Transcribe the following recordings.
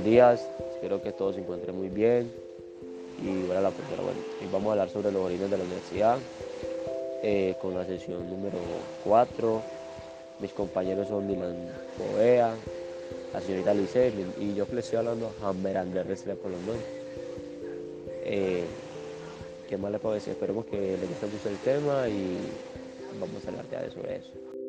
buenos días, espero que todos se encuentren muy bien. Y bueno, la profesora, bueno, hoy vamos a hablar sobre los orígenes de la universidad eh, con la sesión número 4. Mis compañeros son Dylan Povea, la señorita Lice y yo que estoy hablando, Hammer Andrés Restrepo Londón. Eh, ¿Qué más les puedo decir? Esperemos que les guste mucho el tema y vamos a hablar ya de sobre eso.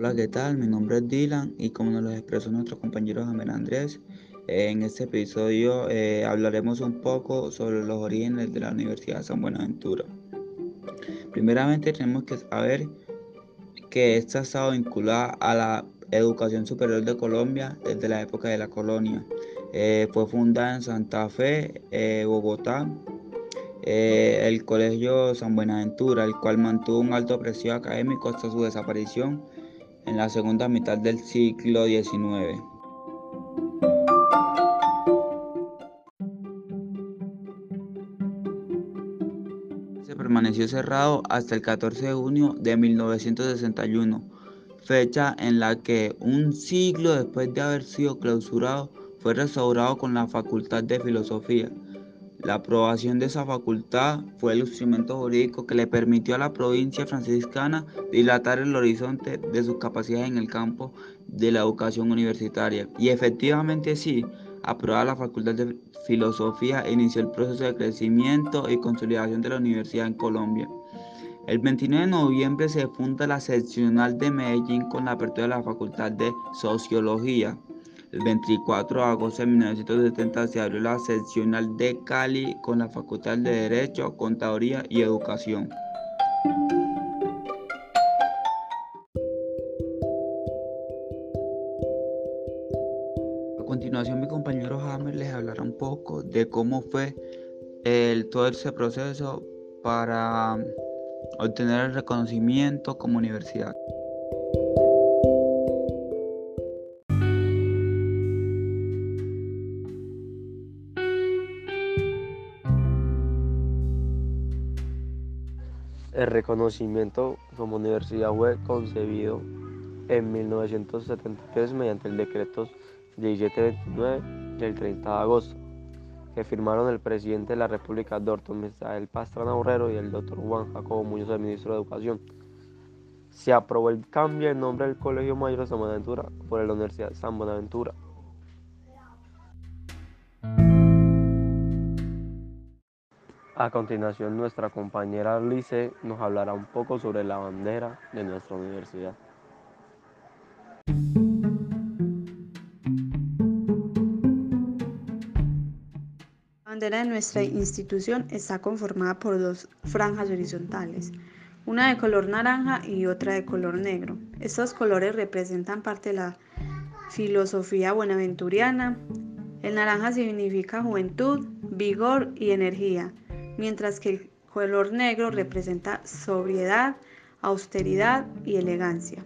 Hola, ¿qué tal? Mi nombre es Dylan y como nos lo expresó nuestro compañero Jamel Andrés, eh, en este episodio eh, hablaremos un poco sobre los orígenes de la Universidad de San Buenaventura. Primeramente tenemos que saber que esta ha estado vinculada a la educación superior de Colombia desde la época de la colonia. Eh, fue fundada en Santa Fe, Bogotá, el Colegio San Buenaventura, el cual mantuvo un alto precio académico hasta su desaparición en la segunda mitad del siglo XIX. Se permaneció cerrado hasta el 14 de junio de 1961, fecha en la que un siglo después de haber sido clausurado fue restaurado con la Facultad de Filosofía. La aprobación de esa facultad fue el instrumento jurídico que le permitió a la provincia franciscana dilatar el horizonte de sus capacidades en el campo de la educación universitaria. Y efectivamente sí, aprobada la Facultad de Filosofía inició el proceso de crecimiento y consolidación de la universidad en Colombia. El 29 de noviembre se funda la seccional de Medellín con la apertura de la Facultad de Sociología. El 24 de agosto de 1970 se abrió la seccional de Cali con la Facultad de Derecho, Contaduría y Educación. A continuación mi compañero Hammer les hablará un poco de cómo fue el, todo ese proceso para obtener el reconocimiento como universidad. El reconocimiento como universidad fue concebido en 1973 mediante el decreto 1729 del 30 de agosto, que firmaron el presidente de la República, doctor Misael Pastrana Borrero, y el doctor Juan Jacobo Muñoz, el ministro de Educación. Se aprobó el cambio de nombre del Colegio Mayor de San Buenaventura por la Universidad San Buenaventura. A continuación, nuestra compañera Lice nos hablará un poco sobre la bandera de nuestra universidad. La bandera de nuestra institución está conformada por dos franjas horizontales, una de color naranja y otra de color negro. Estos colores representan parte de la filosofía buenaventuriana. El naranja significa juventud, vigor y energía mientras que el color negro representa sobriedad, austeridad y elegancia.